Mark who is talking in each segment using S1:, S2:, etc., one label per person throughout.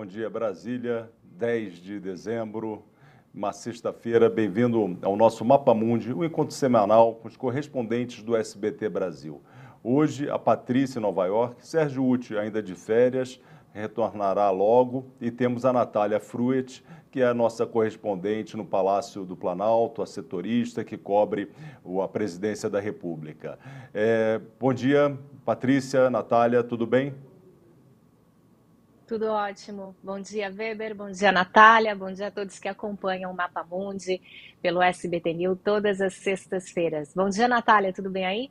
S1: bom dia, Brasília, 10 de dezembro, uma sexta-feira. Bem-vindo ao nosso Mapa Mundi, um encontro semanal com os correspondentes do SBT Brasil. Hoje, a Patrícia em Nova York, Sérgio Uti ainda de férias, retornará logo, e temos a Natália Fruet, que é a nossa correspondente no Palácio do Planalto, a setorista que cobre a presidência da República. É, bom dia, Patrícia, Natália, tudo bem?
S2: Tudo ótimo. Bom dia, Weber. Bom dia, Natália. Bom dia a todos que acompanham o Mapa Mundi pelo SBT News todas as sextas-feiras. Bom dia, Natália. Tudo bem aí?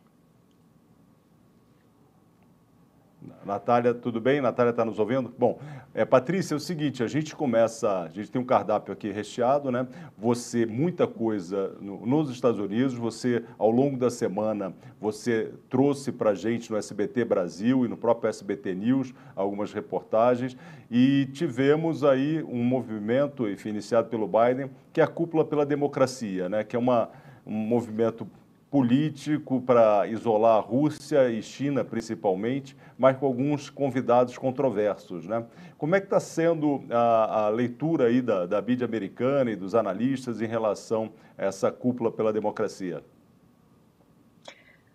S1: Natália, tudo bem? Natália está nos ouvindo? Bom, é, Patrícia, é o seguinte, a gente começa, a gente tem um cardápio aqui recheado, né? Você, muita coisa no, nos Estados Unidos, você, ao longo da semana, você trouxe para a gente no SBT Brasil e no próprio SBT News algumas reportagens e tivemos aí um movimento, enfim, iniciado pelo Biden, que é a Cúpula pela Democracia, né? Que é uma, um movimento político para isolar a Rússia e China, principalmente, mas com alguns convidados controversos. Né? Como é que está sendo a, a, leitura aí da, da mídia americana e dos analistas em relação a essa cúpula pela democracia?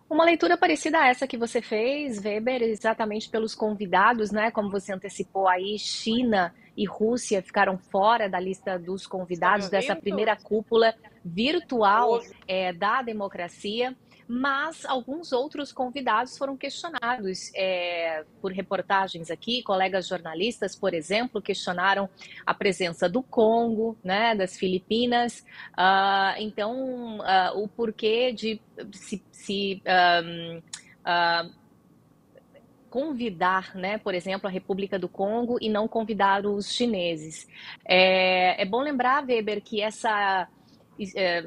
S2: Uma leitura parecida a essa que você fez, Weber, exatamente pelos convidados, né? Como você antecipou aí, China e Rússia ficaram fora da lista dos convidados dessa primeira cúpula virtual é, da democracia mas alguns outros convidados foram questionados é, por reportagens aqui. Colegas jornalistas, por exemplo, questionaram a presença do Congo, né, das Filipinas. Uh, então, uh, o porquê de se, se um, uh, ah, convidar, né, por exemplo, a República do Congo e não convidar os chineses. É, é bom lembrar, Weber, que essa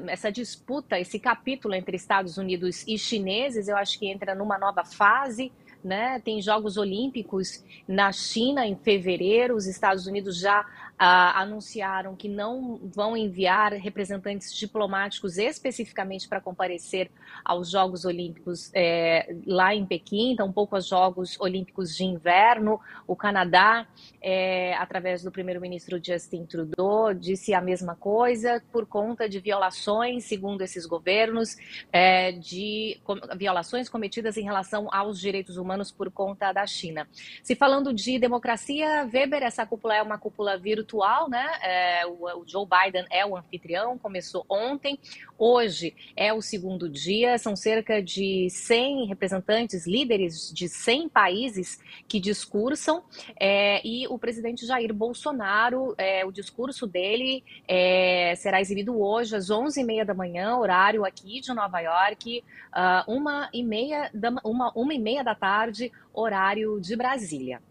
S2: essa disputa, esse capítulo entre Estados Unidos e chineses, eu acho que entra numa nova fase. Né? Tem Jogos Olímpicos na China em fevereiro, os Estados Unidos já anunciaram que não vão enviar representantes diplomáticos especificamente para comparecer aos Jogos Olímpicos é, lá em Pequim, então pouco aos Jogos Olímpicos de Inverno. O Canadá, é, através do primeiro-ministro Justin Trudeau, disse a mesma coisa por conta de violações, segundo esses governos, é, de com, violações cometidas em relação aos direitos humanos por conta da China. Se falando de democracia, Weber, essa cúpula é uma cúpula virtual virtual, né? É, o, o, Joe Biden é o anfitrião, começou ontem, hoje é o segundo dia, são cerca de 100 representantes, líderes de 100 países que discursam, é, e o presidente Jair Bolsonaro, é, o discurso dele é, será exibido hoje às 11h30 da manhã, horário aqui de Nova York, uh, uma, e meia da, uma, uma e meia da tarde, horário de Brasília.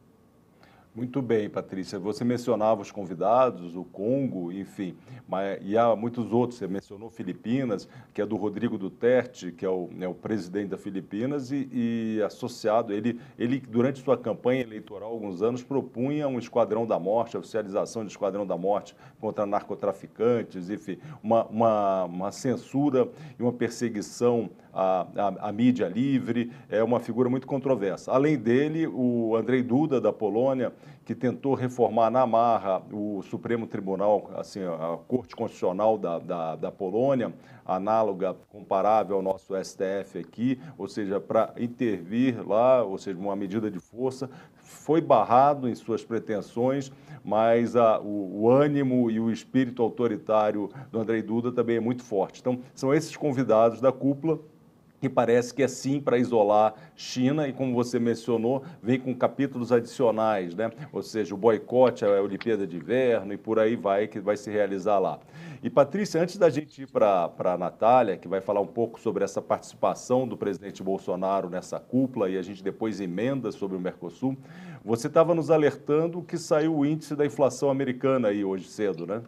S1: Muito bem, Patrícia. Você mencionava os convidados, o Congo, enfim, mas, e há muitos outros. Você mencionou Filipinas, que é do Rodrigo Duterte, que é o, é o presidente da Filipinas, e, e, associado, ele, ele, durante sua campanha eleitoral, alguns anos, propunha um esquadrão da morte, a oficialização de esquadrão da morte contra narcotraficantes, enfim, uma, uma, uma censura e uma perseguição à, à, à mídia livre. É uma figura muito controversa. Além dele, o Andrei Duda, da Polônia, que tentou reformar na marra o Supremo Tribunal, assim, a Corte Constitucional da, da, da Polônia, análoga, comparável ao nosso STF aqui, ou seja, para intervir lá, ou seja, uma medida de força, foi barrado em suas pretensões, mas a, o, o, ânimo e o espírito autoritário do Andrei Duda também é muito forte. Então, são esses convidados da cúpula que parece que é sim para isolar China e, como você mencionou, vem com capítulos adicionais, né? ou seja, o boicote à Olimpíada de Inverno e por aí vai, que vai se realizar lá. E, Patrícia, antes da gente ir para a Natália, que vai falar um pouco sobre essa participação do presidente Bolsonaro nessa cúpula e a gente depois emenda sobre o Mercosul, você estava nos alertando que saiu o índice da inflação americana aí hoje cedo, né?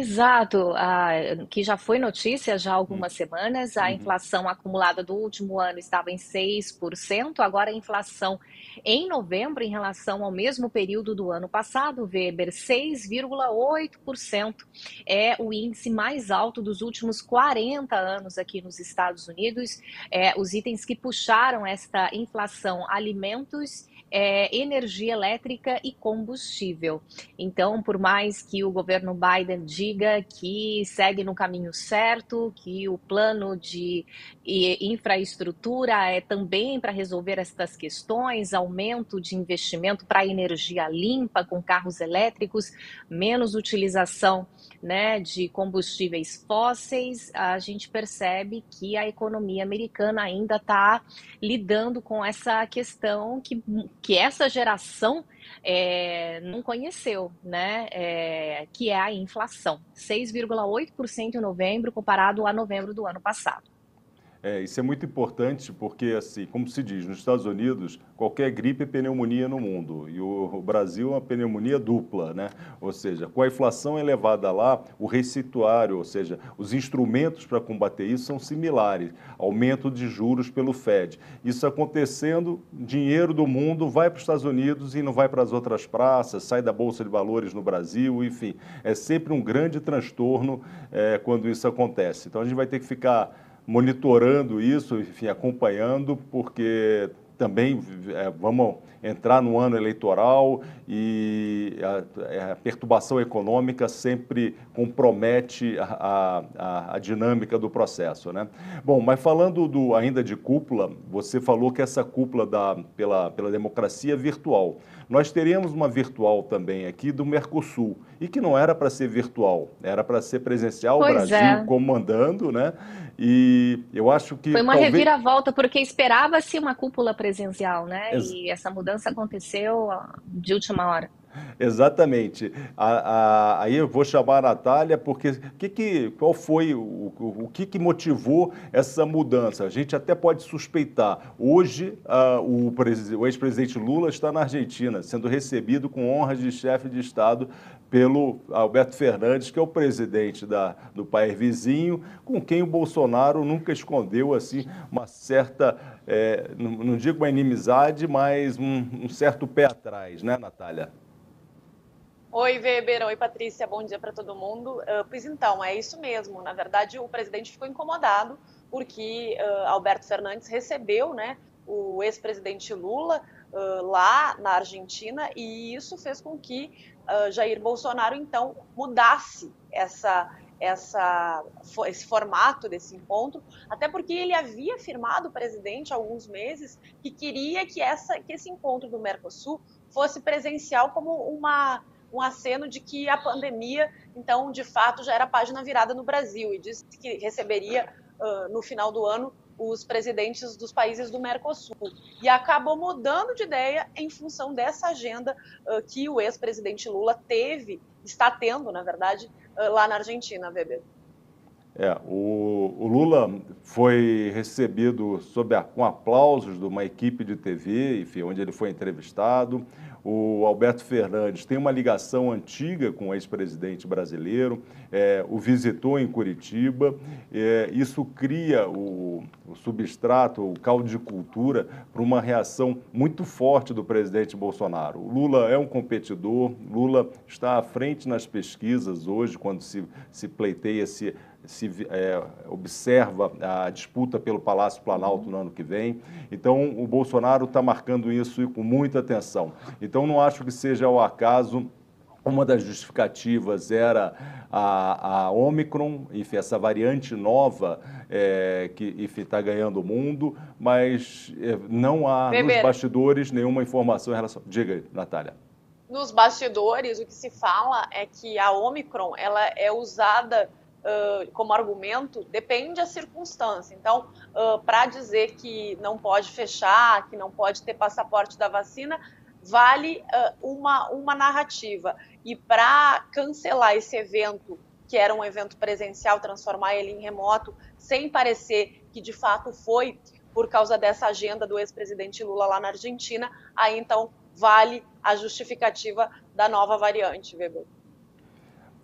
S2: Exato, a, que já foi notícia já há algumas hum. semanas, a uhum. inflação acumulada do último ano estava em 6%, agora a inflação em novembro, em relação ao mesmo período do ano passado, Weber, 6,8%. É o índice mais alto dos últimos 40 anos aqui nos Estados Unidos. É, os itens que puxaram esta inflação, alimentos é energia elétrica e combustível. Então, por mais que o governo Biden diga que segue no caminho certo, que o plano de infraestrutura é também para resolver estas questões, aumento de investimento para energia limpa com carros elétricos, menos utilização né, de combustíveis fósseis, a gente percebe que a economia americana ainda está lidando com essa questão que, que essa geração é, não conheceu, né, é, que é a inflação, 6,8% em novembro comparado a novembro do ano passado.
S1: É, isso é muito importante porque, assim, como se diz, nos Estados Unidos, qualquer gripe é pneumonia no mundo. E o, o Brasil é uma pneumonia dupla, né? Ou seja, com a inflação elevada lá, o receituário, ou seja, os instrumentos para combater isso são similares. Aumento de juros pelo Fed. Isso acontecendo, dinheiro do mundo vai para os Estados Unidos e não vai para as outras praças, sai da Bolsa de Valores no Brasil, enfim. É sempre um grande transtorno é, quando isso acontece. Então a gente vai ter que ficar monitorando isso, enfim, acompanhando, porque também é, vamos entrar no ano eleitoral e a, a perturbação econômica sempre compromete a, a, a, dinâmica do processo. Né? Bom, mas falando do, ainda de cúpula, você falou que essa cúpula da, pela, pela democracia virtual. Nós teríamos uma virtual também aqui do Mercosul, e que não era para ser virtual, era para ser presencial, pois o Brasil é. comandando, né? E eu acho que.
S2: Foi uma talvez... reviravolta, porque esperava-se uma cúpula presencial, né? Ex e essa mudança aconteceu de última hora.
S1: Exatamente. A, a, aí eu vou chamar a Natália, porque que que, qual foi o, o, que, que motivou essa mudança? A gente até pode suspeitar. Hoje, o, o ex-presidente Lula está na Argentina, sendo recebido com honras de chefe de Estado pelo Alberto Fernandes, que é o presidente da, do país vizinho, com quem o Bolsonaro nunca escondeu assim uma certa, é, não, não, digo uma inimizade, mas um, um certo pé atrás, né, Natália?
S3: Oi, Weber. Oi, Patrícia. Bom dia para todo mundo. Uh, pois então, é isso mesmo. Na verdade, o presidente ficou incomodado porque uh, Alberto Fernandes recebeu né, o ex-presidente Lula uh, lá na Argentina e isso fez com que Jair Bolsonaro, então, mudasse essa, essa, esse formato desse encontro, até porque ele havia afirmado, presidente, há alguns meses, que queria que, essa, que esse encontro do Mercosul fosse presencial como uma um aceno de que a pandemia, então, de fato, já era página virada no Brasil e disse que receberia uh, no final do ano os presidentes dos países do Mercosul. E acabou mudando de ideia em função dessa agenda uh, que o ex-presidente Lula teve, está tendo, na verdade, uh, lá na Argentina, Weber.
S1: É, o, o, Lula foi recebido a, com aplausos de uma equipe de TV, enfim, onde ele foi entrevistado. O Alberto Fernandes tem uma ligação antiga com o ex-presidente brasileiro, é, o visitou em Curitiba. É, isso cria o, o substrato, o caldo de cultura para uma reação muito forte do presidente Bolsonaro. O Lula é um competidor, Lula está à frente nas pesquisas hoje, quando se, se pleiteia, se se é, observa a disputa pelo Palácio Planalto no ano que vem. Então, o Bolsonaro está marcando isso com muita atenção. Então, não acho que seja o acaso. Uma das justificativas era a, a Omicron, enfim, essa variante nova é, que está ganhando o mundo, mas é, não há nos bastidores nenhuma informação em relação. Diga, Natália.
S3: Nos bastidores, o que se fala é que a Omicron ela é usada como argumento depende da circunstância. Então, uh, para dizer que não pode fechar, que não pode ter passaporte da vacina, vale uh, uma, uma narrativa. E para cancelar esse evento, que era um evento presencial, transformar ele em remoto, sem parecer que de fato foi por causa dessa agenda do ex-presidente Lula lá na Argentina, aí então vale a justificativa da nova variante, Weber.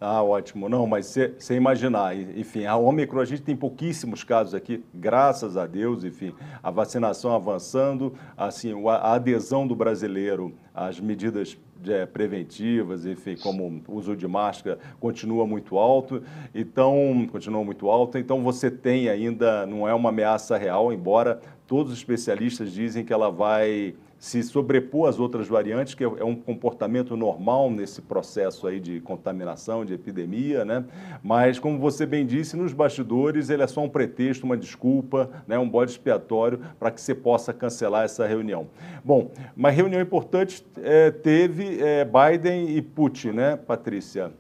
S1: Ah, ótimo. Não, mas sem imaginar, enfim, a Ômicron, a gente tem pouquíssimos casos aqui, graças a Deus, enfim, a vacinação avançando, assim, a adesão do brasileiro às medidas é, preventivas, enfim, como uso de máscara, continua muito alto, então, continua muito alto, então você tem ainda, não é uma ameaça real, embora todos os especialistas dizem que ela vai se sobrepor às outras variantes, que é, é um comportamento normal nesse processo aí de contaminação, de epidemia, né? Mas, como você bem disse, nos bastidores ele é só um pretexto, uma desculpa, né? um bode expiatório para que você possa cancelar essa reunião. Bom, uma reunião importante é, teve é, Biden e Putin, né, Patrícia?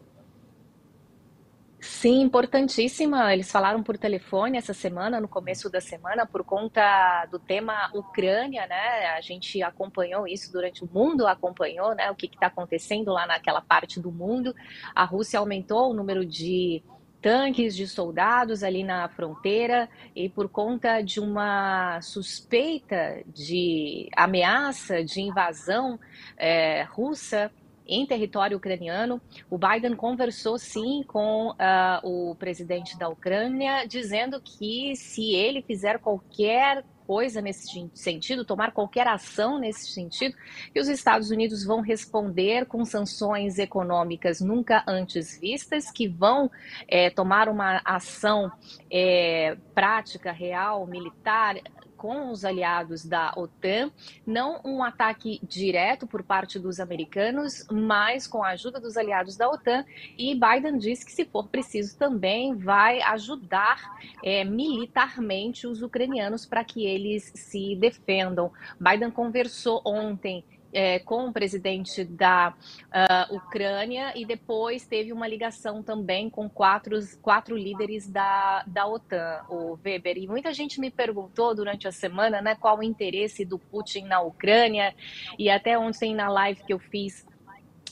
S2: Sim, importantíssima. Eles falaram por telefone essa semana, no começo da semana, por conta do tema Ucrânia, né? A gente acompanhou isso durante o mundo, acompanhou, né? O que está acontecendo lá naquela parte do mundo. A Rússia aumentou o número de tanques de soldados ali na fronteira e por conta de uma suspeita de ameaça de invasão é, russa em território ucraniano. O Biden conversou sim com uh, o presidente da Ucrânia, dizendo que se ele fizer qualquer coisa nesse sentido, tomar qualquer ação nesse sentido, que os Estados Unidos vão responder com sanções econômicas nunca antes vistas, que vão é, tomar uma ação é, prática, real, militar, com os aliados da OTAN, não um ataque direto por parte dos americanos, mas com a ajuda dos aliados da OTAN. E Biden disse que, se for preciso, também vai ajudar é, militarmente os ucranianos para que eles se defendam. Biden conversou ontem é, com o presidente da uh, Ucrânia e depois teve uma ligação também com quatro, quatro líderes da, da OTAN, o Weber. E muita gente me perguntou durante a semana né, qual o interesse do Putin na Ucrânia e até ontem na live que eu fiz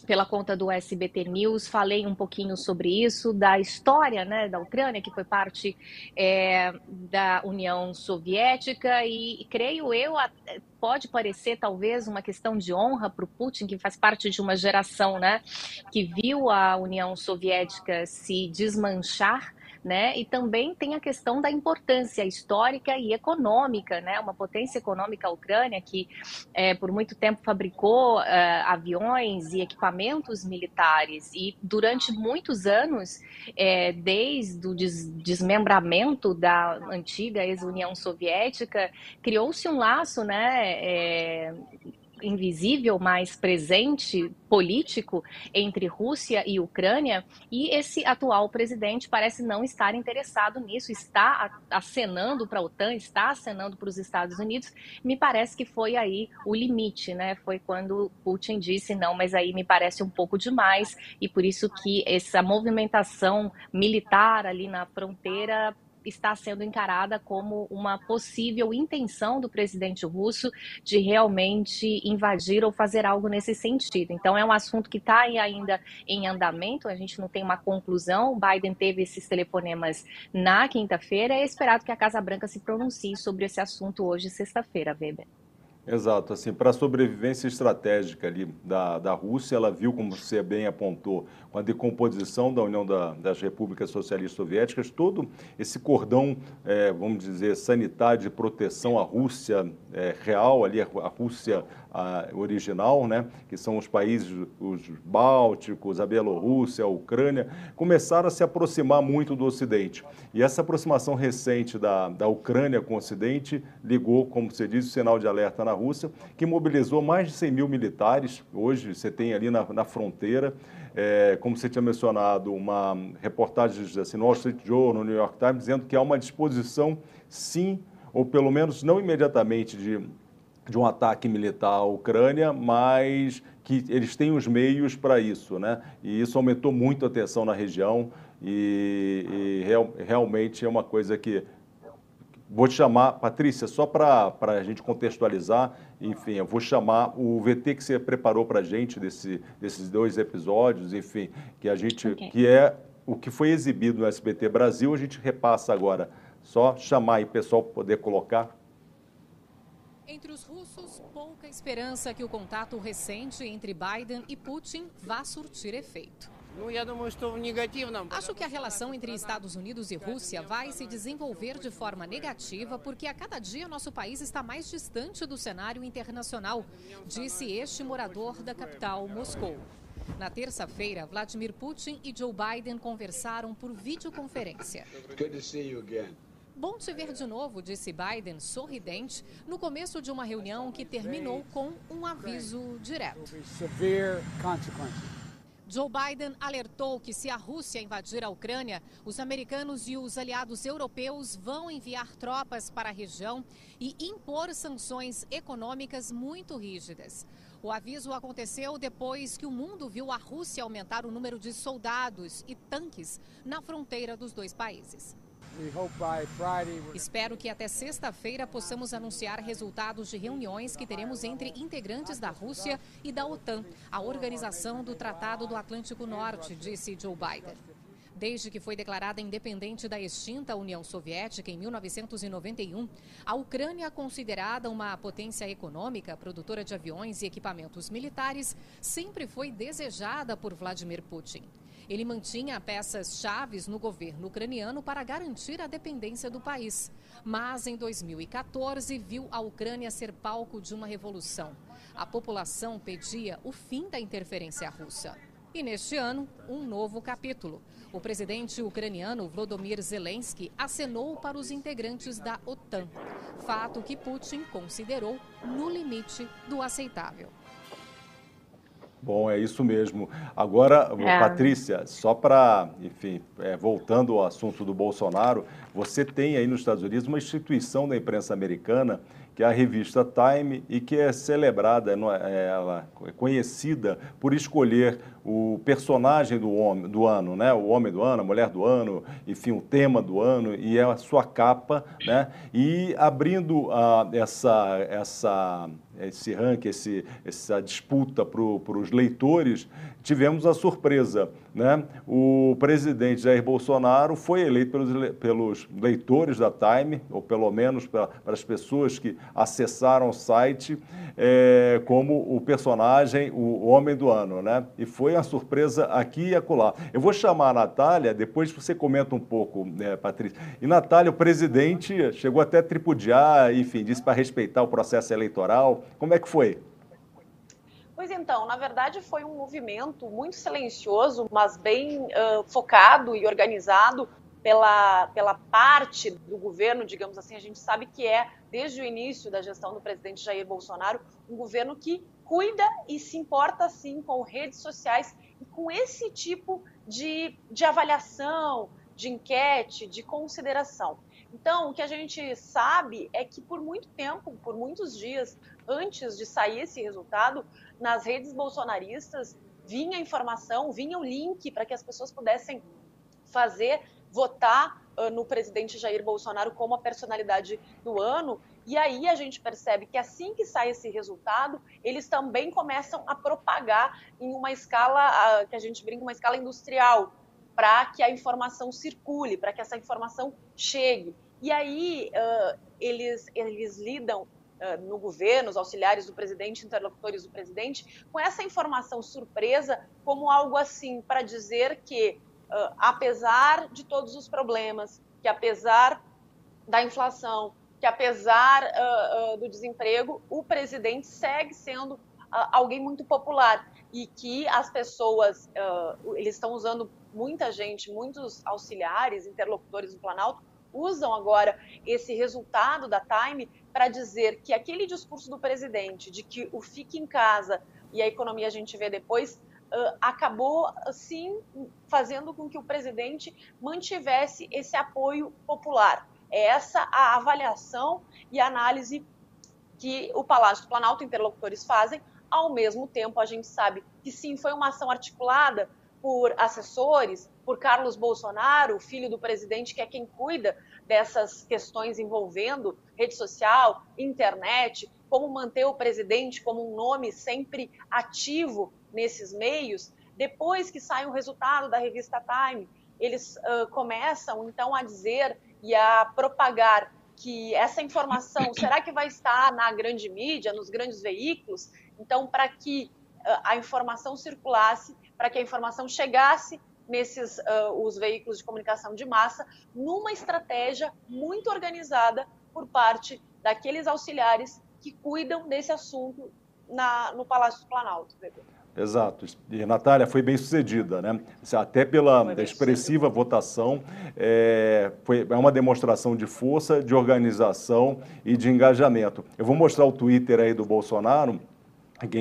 S2: pela conta do SBT News, falei um pouquinho sobre isso, da história né, da Ucrânia, que foi parte é, da União Soviética, e creio eu, pode parecer talvez uma questão de honra para o Putin, que faz parte de uma geração né, que viu a União Soviética se desmanchar né? E também tem a questão da importância histórica e econômica, né? Uma potência econômica a Ucrânia que é, por muito tempo fabricou uh, aviões e equipamentos militares e durante muitos anos, é, desde o des desmembramento da antiga ex-União Soviética, criou-se um laço, né? Invisível, mas presente político entre Rússia e Ucrânia, e esse atual presidente parece não estar interessado nisso, está acenando para a OTAN, está acenando para os Estados Unidos. Me parece que foi aí o limite, né? Foi quando Putin disse não, mas aí me parece um pouco demais, e por isso que essa movimentação militar ali na fronteira está sendo encarada como uma possível intenção do presidente russo de realmente invadir ou fazer algo nesse sentido. Então, é um assunto que está ainda em andamento, a gente não tem uma conclusão. Biden teve esses telefonemas na quinta-feira. É esperado que a Casa Branca se pronuncie sobre esse assunto hoje, sexta-feira, Weber.
S1: Exato, assim, para a sobrevivência estratégica ali da, da Rússia, ela viu, como você bem apontou, com a decomposição da União da, das Repúblicas Socialistas Soviéticas, todo esse cordão, é, vamos dizer, sanitário de proteção à Rússia é, real, ali a Rússia a original, né, que são os países os bálticos, a Bielorrússia, a Ucrânia, começaram a se aproximar muito do Ocidente. E essa aproximação recente da, da Ucrânia com o Ocidente ligou, como você disse, o sinal de alerta na Rússia, que mobilizou mais de 100 mil militares. Hoje você tem ali na, na fronteira, é, como você tinha mencionado, uma reportagem assim, no Wall Street Journal, no New York Times, dizendo que há uma disposição, sim, ou pelo menos não imediatamente, de de um ataque militar à Ucrânia, mas que eles têm os meios para isso, né? E isso aumentou muito a tensão na região e, e real, realmente é uma coisa que vou te chamar, Patrícia, só para a gente contextualizar, enfim, eu vou chamar o VT que você preparou para a gente desse, desses dois episódios, enfim, que a gente, okay. que é o que foi exibido no SBT Brasil, a gente repassa agora. Só chamar aí o pessoal para poder colocar.
S4: Entre os russos, pouca esperança que o contato recente entre Biden e Putin vá surtir efeito. Acho que a relação entre Estados Unidos e Rússia vai se desenvolver de forma negativa porque a cada dia nosso país está mais distante do cenário internacional, disse este morador da capital, Moscou. Na terça-feira, Vladimir Putin e Joe Biden conversaram por videoconferência. Bom te ver de novo, disse Biden, sorridente, no começo de uma reunião que terminou com um aviso direto. Joe Biden alertou que se a Rússia invadir a Ucrânia, os americanos e os aliados europeus vão enviar tropas para a região e impor sanções econômicas muito rígidas. O aviso aconteceu depois que o mundo viu a Rússia aumentar o número de soldados e tanques na fronteira dos dois países. Espero que até sexta-feira possamos anunciar resultados de reuniões que teremos entre integrantes da Rússia e da OTAN, a organização do Tratado do Atlântico Norte, disse Joe Biden. Desde que foi declarada independente da extinta União Soviética em 1991, a Ucrânia, considerada uma potência econômica, produtora de aviões e equipamentos militares, sempre foi desejada por Vladimir Putin. Ele mantinha peças chaves no governo ucraniano para garantir a dependência do país. Mas em 2014 viu a Ucrânia ser palco de uma revolução. A população pedia o fim da interferência russa. E neste ano, um novo capítulo. O presidente ucraniano Volodymyr Zelensky acenou para os integrantes da OTAN, fato que Putin considerou no limite do aceitável.
S1: Bom, é isso mesmo. Agora, é. Patrícia, só para, enfim, é, voltando ao assunto do Bolsonaro, você tem aí nos Estados Unidos uma instituição da imprensa americana que é a revista Time e que é celebrada, é, ela é conhecida por escolher o personagem do, homem, do ano, né? o homem do ano, a mulher do ano, enfim, o tema do ano, e é a sua capa, né? e abrindo uh, essa, essa esse ranking, esse, essa disputa para os leitores, tivemos a surpresa. Né? O presidente Jair Bolsonaro foi eleito pelos, pelos leitores da Time, ou pelo menos para as pessoas que acessaram o site, é, como o personagem, o homem do ano. Né? E foi uma surpresa aqui e acolá. Eu vou chamar a Natália, depois você comenta um pouco, né, Patrícia. E Natália, o presidente chegou até a tripudiar, enfim, disse para respeitar o processo eleitoral. Como é que foi?
S3: Pois então, na verdade foi um movimento muito silencioso, mas bem uh, focado e organizado pela, pela parte do governo, digamos assim. A gente sabe que é, desde o início da gestão do presidente Jair Bolsonaro, um governo que cuida e se importa, sim, com redes sociais e com esse tipo de, de avaliação, de enquete, de consideração. Então, o que a gente sabe é que por muito tempo, por muitos dias antes de sair esse resultado, nas redes bolsonaristas vinha informação, vinha o link para que as pessoas pudessem fazer, votar uh, no presidente Jair Bolsonaro como a personalidade do ano. E aí a gente percebe que assim que sai esse resultado, eles também começam a propagar em uma escala, que a gente brinca, uma escala industrial, para que a informação circule, para que essa informação chegue. E aí eles, eles lidam no governo, os auxiliares do presidente, interlocutores do presidente, com essa informação surpresa como algo assim para dizer que, apesar de todos os problemas, que apesar da inflação, que apesar do desemprego, o presidente segue sendo alguém muito popular e que as pessoas, eles estão usando muita gente, muitos auxiliares, interlocutores do Planalto, usam agora esse resultado da Time para dizer que aquele discurso do presidente de que o fique em casa e a economia a gente vê depois uh, acabou sim fazendo com que o presidente mantivesse esse apoio popular. É essa a avaliação e análise que o Palácio do Planalto interlocutores fazem. Ao mesmo tempo, a gente sabe que sim, foi uma ação articulada por assessores, por Carlos Bolsonaro, filho do presidente, que é quem cuida dessas questões envolvendo rede social, internet, como manter o presidente como um nome sempre ativo nesses meios. Depois que sai o resultado da revista Time, eles uh, começam então a dizer e a propagar que essa informação será que vai estar na grande mídia, nos grandes veículos? Então, para que uh, a informação circulasse, para que a informação chegasse nesses uh, os veículos de comunicação de massa, numa estratégia muito organizada por parte daqueles auxiliares que cuidam desse assunto na, no Palácio do Planalto.
S1: Exato. E Natália foi bem sucedida, né? Até pela expressiva votação, é, foi, é uma demonstração de força, de organização e de engajamento. Eu vou mostrar o Twitter aí do Bolsonaro,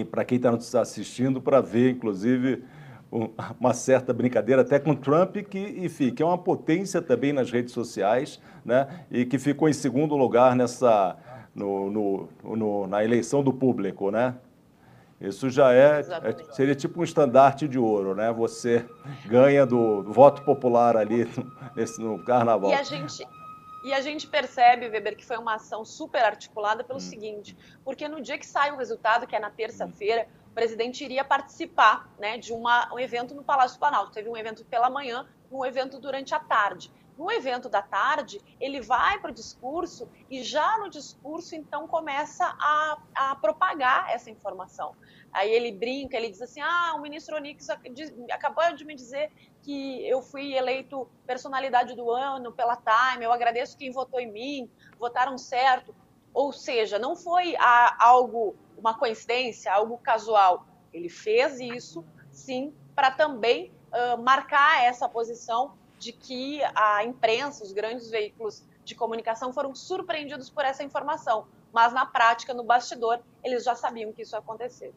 S1: para quem está nos assistindo, para ver, inclusive, uma certa brincadeira até com Trump, que, enfim, que é uma potência também nas redes sociais, né? E que ficou em segundo lugar nessa no, no, no na eleição do público, né? Isso já é, é, seria tipo um estandarte de ouro, né? Você ganha do, do voto popular ali no, nesse, no carnaval.
S3: E a gente e a gente percebe, Weber, que foi uma ação super articulada pelo hum. seguinte, porque no dia que sai o resultado, que é na terça-feira, o presidente iria participar né, de uma, um evento no Palácio Planalto. Teve um evento pela manhã, um evento durante a tarde. No evento da tarde, ele vai para o discurso e já no discurso, então, começa a, a propagar essa informação. Aí ele brinca, ele diz assim: ah, o ministro Onix acabou de me dizer que eu fui eleito personalidade do ano pela Time, eu agradeço quem votou em mim, votaram certo. Ou seja, não foi algo, uma coincidência, algo casual. Ele fez isso, sim, para também uh, marcar essa posição de que a imprensa, os grandes veículos de comunicação foram surpreendidos por essa informação, mas na prática, no bastidor, eles já sabiam que isso ia acontecer.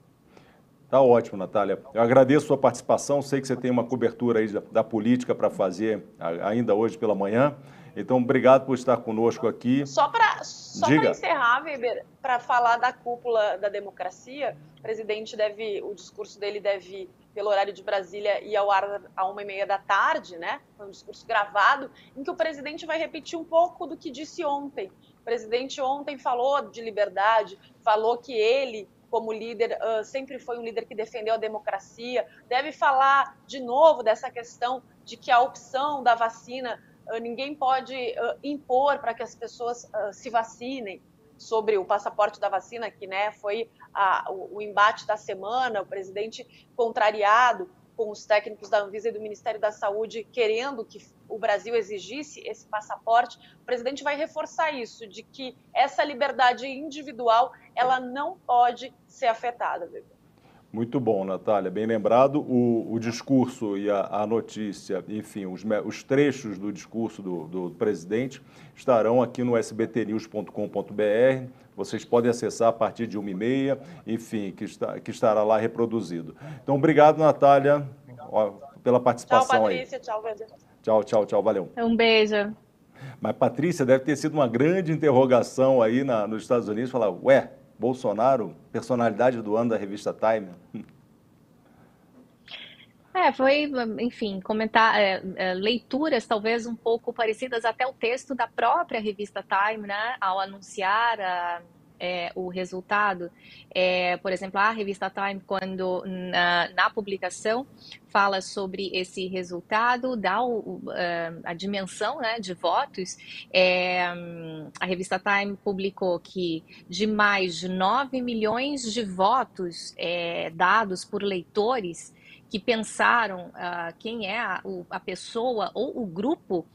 S1: Tá ótimo, Natália. Eu agradeço a sua participação. Sei que você tem uma cobertura aí da, da política para fazer ainda hoje pela manhã. Então, obrigado por estar conosco aqui.
S3: Só para encerrar, Weber, para falar da cúpula da democracia, o presidente deve, o discurso dele deve pelo horário de Brasília e ao ar a uma e meia da tarde, né? Foi um discurso gravado, em que o presidente vai repetir um pouco do que disse ontem. O presidente ontem falou de liberdade, falou que ele, como líder, uh, sempre foi um líder que defendeu a democracia. Deve falar de novo dessa questão de que a opção da vacina uh, ninguém pode uh, impor para que as pessoas se vacinem sobre o passaporte da vacina, que né, foi a, o, o embate da semana, o presidente contrariado com os técnicos da Anvisa e do Ministério da Saúde querendo que o Brasil exigisse esse passaporte, o presidente vai reforçar isso, de que essa liberdade individual ela não pode ser afetada.
S1: Muito bom, Natália, bem lembrado. O, o discurso e a, a notícia, enfim, os, os, trechos do discurso do, do presidente estarão aqui no sbtnews.com.br. Vocês podem acessar a partir de uma e meia, enfim, que, está, que estará lá reproduzido. Então, obrigado, Natália, ó, pela participação
S3: tchau, Patrícia,
S1: aí.
S3: Tchau, Patrícia.
S1: Tchau, tchau, tchau, valeu.
S2: Um beijo.
S1: Mas, Patrícia, deve ter sido uma grande interrogação aí na, nos Estados Unidos, falar, ué, Bolsonaro, personalidade do ano da revista Time?
S2: É, foi, enfim, comentar é, é, leituras talvez um pouco parecidas até o texto da própria revista Time, né, ao anunciar a é, o resultado. É, por exemplo, a revista Time, quando na, na publicação fala sobre esse resultado, dá o, a dimensão né, de votos. É, a revista Time publicou que de mais de 9 milhões de votos é, dados por leitores que pensaram uh, quem é a, a pessoa ou o grupo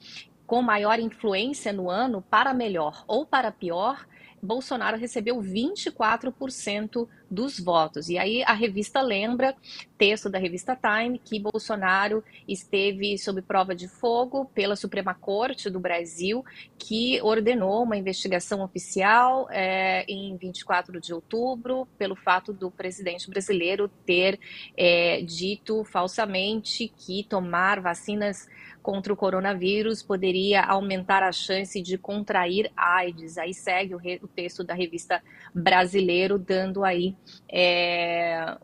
S2: com maior influência no ano para melhor ou para pior, Bolsonaro recebeu 24% dos votos. E aí a revista lembra, texto da revista Time, que Bolsonaro esteve sob prova de fogo pela Suprema Corte do Brasil, que ordenou uma investigação oficial é, em 24 de outubro, pelo fato do presidente brasileiro ter é, dito falsamente que tomar vacinas contra o coronavírus poderia aumentar a chance de contrair AIDS. Aí segue o, re, o texto da revista Brasileiro, dando aí, é,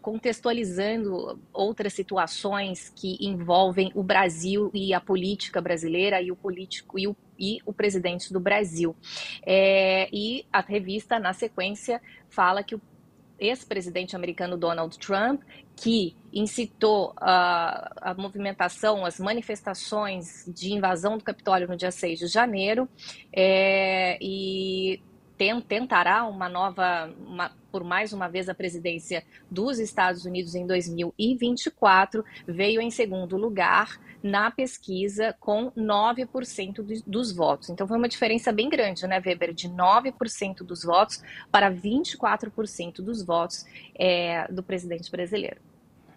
S2: contextualizando outras situações que envolvem o Brasil e a política brasileira e o político e o e o presidente do Brasil. É, e a revista, na sequência, fala que o ex-presidente americano Donald Trump, que incitou a, a, movimentação, as manifestações de invasão do Capitólio no dia 6 de janeiro, é, e tem, tentará uma nova, uma, por mais uma vez, a presidência dos Estados Unidos em 2024, veio em segundo lugar na pesquisa com 9% dos votos. Então foi uma diferença bem grande, né, Weber? De 9% dos votos para 24% dos votos é, do presidente brasileiro.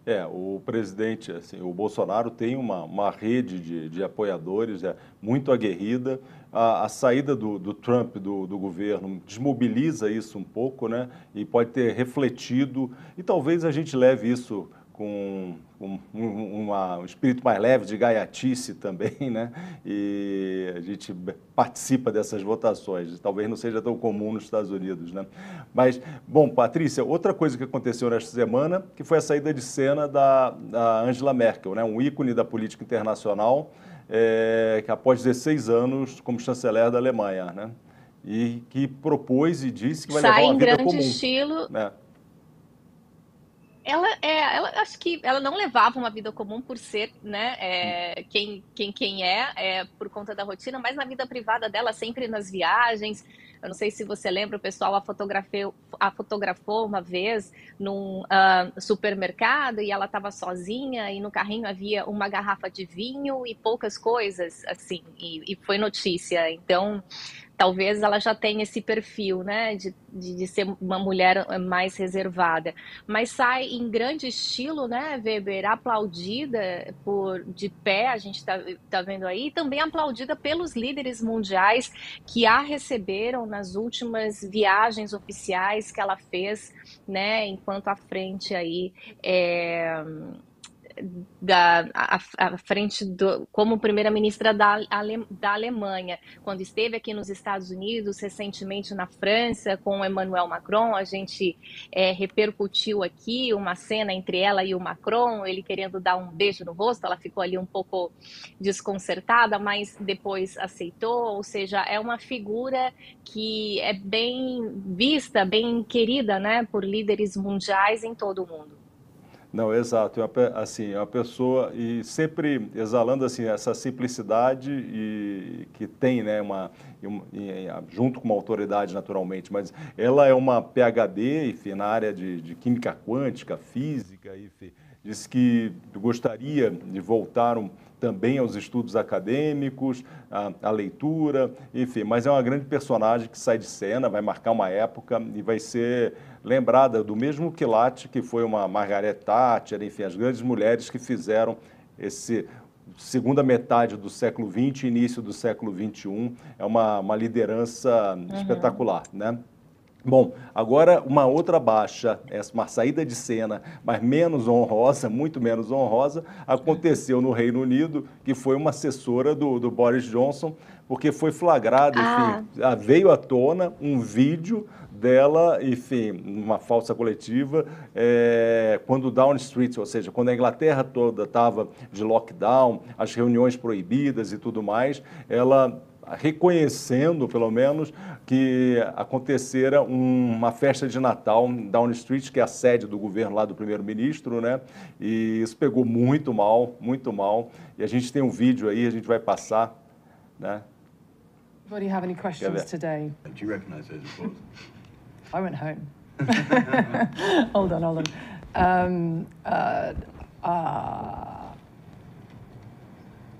S1: É, o presidente, assim, o Bolsonaro tem uma, uma rede de, de apoiadores é, muito aguerrida. A, a saída do, do Trump do, do, governo desmobiliza isso um pouco, né? E pode ter refletido, e talvez a gente leve isso com um, uma, um espírito mais leve de gaiatice também, né? E a gente participa dessas votações. Talvez não seja tão comum nos Estados Unidos, né? Mas, bom, Patrícia, outra coisa que aconteceu nesta semana, que foi a saída de cena da, da Angela Merkel, né? Um ícone da política internacional, é, que após 16 anos como chanceler da Alemanha, né? E que propôs e disse que vai
S2: Sai
S1: levar uma vida
S2: comum.
S1: Sai em grande
S2: estilo. Né? Ela é, ela acho que ela não levava uma vida comum por ser, né, é, quem, quem quem é, é, por conta da rotina, mas na vida privada dela, sempre nas viagens. Eu não sei se você lembra, o pessoal a a fotografou uma vez num uh, supermercado e ela estava sozinha e no carrinho havia uma garrafa de vinho e poucas coisas, assim, e, e foi notícia. Então, talvez ela já tenha esse perfil, né, de, de, de, ser uma mulher mais reservada, mas sai em grande estilo, né, Weber, aplaudida por de pé, a gente está tá vendo aí, e também aplaudida pelos líderes mundiais que a receberam nas últimas viagens oficiais que ela fez, né, enquanto à frente aí é, da, à, frente do, como primeira-ministra da, Ale, da Alemanha, quando esteve aqui nos Estados Unidos, recentemente na França, com Emmanuel Macron, a gente é, repercutiu aqui uma cena entre ela e o Macron, ele querendo dar um beijo no rosto, ela ficou ali um pouco desconcertada, mas depois aceitou, ou seja, é uma figura que é bem vista, bem querida, né, por líderes mundiais em todo o mundo.
S1: Não, exato. Assim, uma pessoa e sempre exalando assim essa simplicidade e que tem, né, uma, junto com uma autoridade naturalmente, mas ela é uma PhD, enfim, na área de, de química quântica, física, enfim, disse que gostaria de voltar um, também aos estudos acadêmicos, à, leitura, enfim, mas é uma grande personagem que sai de cena, vai marcar uma época e vai ser lembrada do mesmo quilate que foi uma Margaret Thatcher, enfim, as grandes mulheres que fizeram esse segunda metade do século XX, início do século XXI, é uma, uma liderança uhum. espetacular, né? Bom, agora uma outra baixa, uma saída de cena, mas menos honrosa, muito menos honrosa, aconteceu no Reino Unido, que foi uma assessora do, do Boris Johnson, porque foi flagrada, enfim, ah. veio à tona um vídeo dela, enfim, uma falsa coletiva, é, quando Down Street, ou seja, quando a Inglaterra toda estava de lockdown, as reuniões proibidas e tudo mais, ela reconhecendo, pelo menos, que acontecera uma festa de Natal em Down Street, que é a sede do governo lá do primeiro-ministro, né? E isso pegou muito mal, muito mal. E a gente tem um vídeo aí, a gente vai passar, né?
S5: You have any questions today?
S6: Do you recognize those reports?
S5: I went home. hold on, hold on. Um, uh, uh...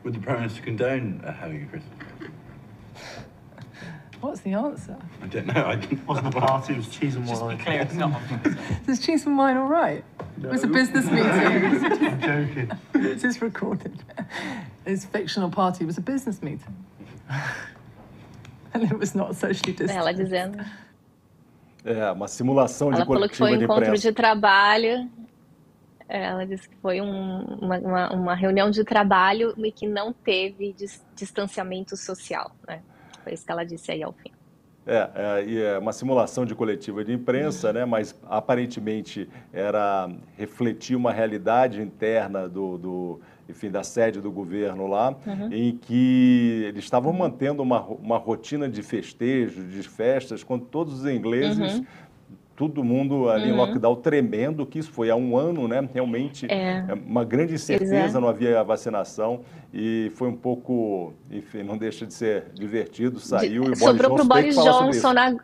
S6: Would the Prime Minister condone uh, having a Christmas?
S5: What's the answer?
S6: I don't know. I didn't.
S7: Wasn't the party, it was cheese and wine.
S8: Just be clear, it's not.
S5: Is cheese and wine all right? No. It was a business meeting.
S7: I'm joking.
S5: This is recorded. His fictional party was a business meeting. and it was not socially distanced.
S2: Ela dizendo.
S1: É, uma simulação de
S2: Ela
S1: falou
S2: que foi um encontro de trabalho. É, ela disse que foi um, uma, uma, uma, reunião de trabalho e que não teve dis, distanciamento social. Né? Foi isso que ela disse aí ao fim.
S1: É, é, é uma simulação de coletiva de imprensa, né, mas aparentemente era refletir uma realidade interna do, do enfim, da sede do governo lá, uhum. em que eles estavam mantendo uma, uma rotina de festejos, de festas, quando todos os ingleses uhum todo mundo ali uhum. em lockdown tremendo, que isso foi há um ano, né? Realmente é. é uma grande incerteza, é. não havia vacinação e foi um pouco, enfim, não deixa de ser divertido, saiu de, e o
S2: Sobrou para o Boris Johnson na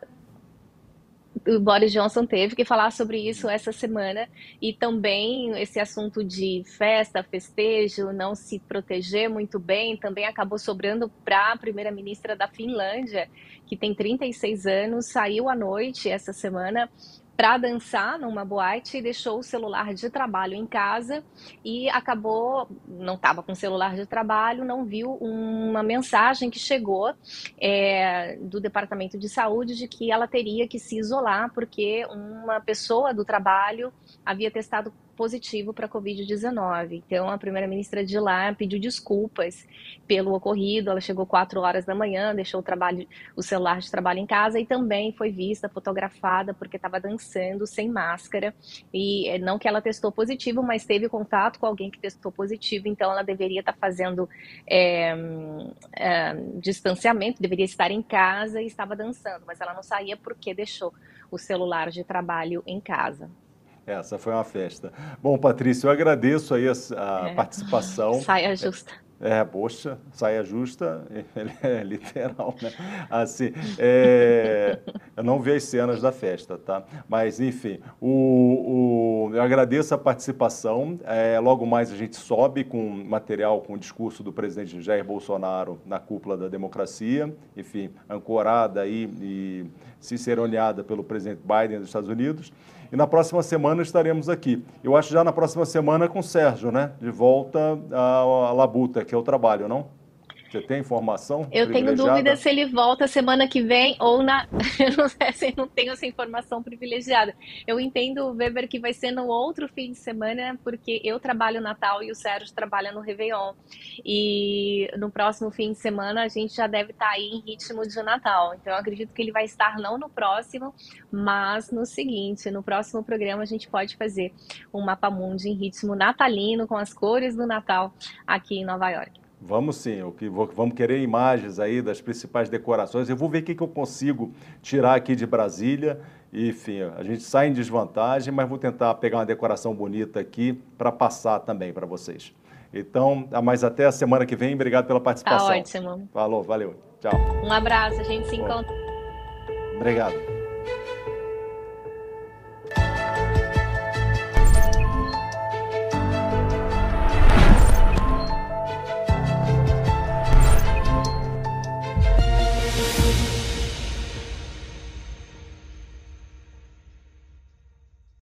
S2: o Boris Johnson teve que falar sobre isso essa semana. E também esse assunto de festa, festejo, não se proteger muito bem, também acabou sobrando para a primeira-ministra da Finlândia, que tem 36 anos, saiu à noite essa semana para dançar numa boate e deixou o celular de trabalho em casa e acabou, não estava com o celular de trabalho, não viu uma mensagem que chegou é, do Departamento de Saúde de que ela teria que se isolar porque uma pessoa do trabalho havia testado positivo para a Covid-19. Então, a primeira-ministra de lá pediu desculpas pelo ocorrido. Ela chegou quatro horas da manhã, deixou o, trabalho, o celular de trabalho em casa e também foi vista, fotografada, porque estava dançando sem máscara. E eh, não que ela testou positivo, mas teve contato com alguém que testou positivo, então ela deveria estar tá fazendo é, é, distanciamento, deveria estar em casa e estava dançando, mas ela não saía porque deixou o celular de trabalho em casa.
S1: Essa foi uma festa. Bom, Patrícia, eu agradeço aí a, a é. participação.
S2: Saia justa.
S1: É, poxa, saia justa, é literal, né? Assim, é, eu não vi as cenas da festa, tá? Mas, enfim, o, o eu agradeço a participação. É, logo mais a gente sobe com material, com o discurso do presidente Jair Bolsonaro na cúpula da democracia, enfim, ancorada aí e ciceroneada pelo presidente Biden dos Estados Unidos. E na próxima semana estaremos aqui. Eu acho já na próxima semana com o Sérgio, né? De volta à Labuta, que é o trabalho, não? Você tem informação?
S2: Eu tenho dúvida se ele volta semana que vem ou na. Eu não sei se não tenho essa informação privilegiada. Eu entendo, Weber, que vai ser no outro fim de semana, porque eu trabalho Natal e o Sérgio trabalha no Réveillon. E no próximo fim de semana a gente já deve estar aí em ritmo de Natal. Então eu acredito que ele vai estar não no próximo, mas no seguinte. No próximo programa a gente pode fazer um mapa mundi em ritmo natalino, com as cores do Natal aqui em Nova York.
S1: Vamos sim, vamos querer imagens aí das principais decorações. Eu vou ver o que eu consigo tirar aqui de Brasília. Enfim, a gente sai em desvantagem, mas vou tentar pegar uma decoração bonita aqui para passar também para vocês. Então, mas até a semana que vem. Obrigado pela participação.
S2: Tá ótimo.
S1: Falou, valeu. Tchau.
S2: Um abraço, a gente se encontra.
S1: Obrigado.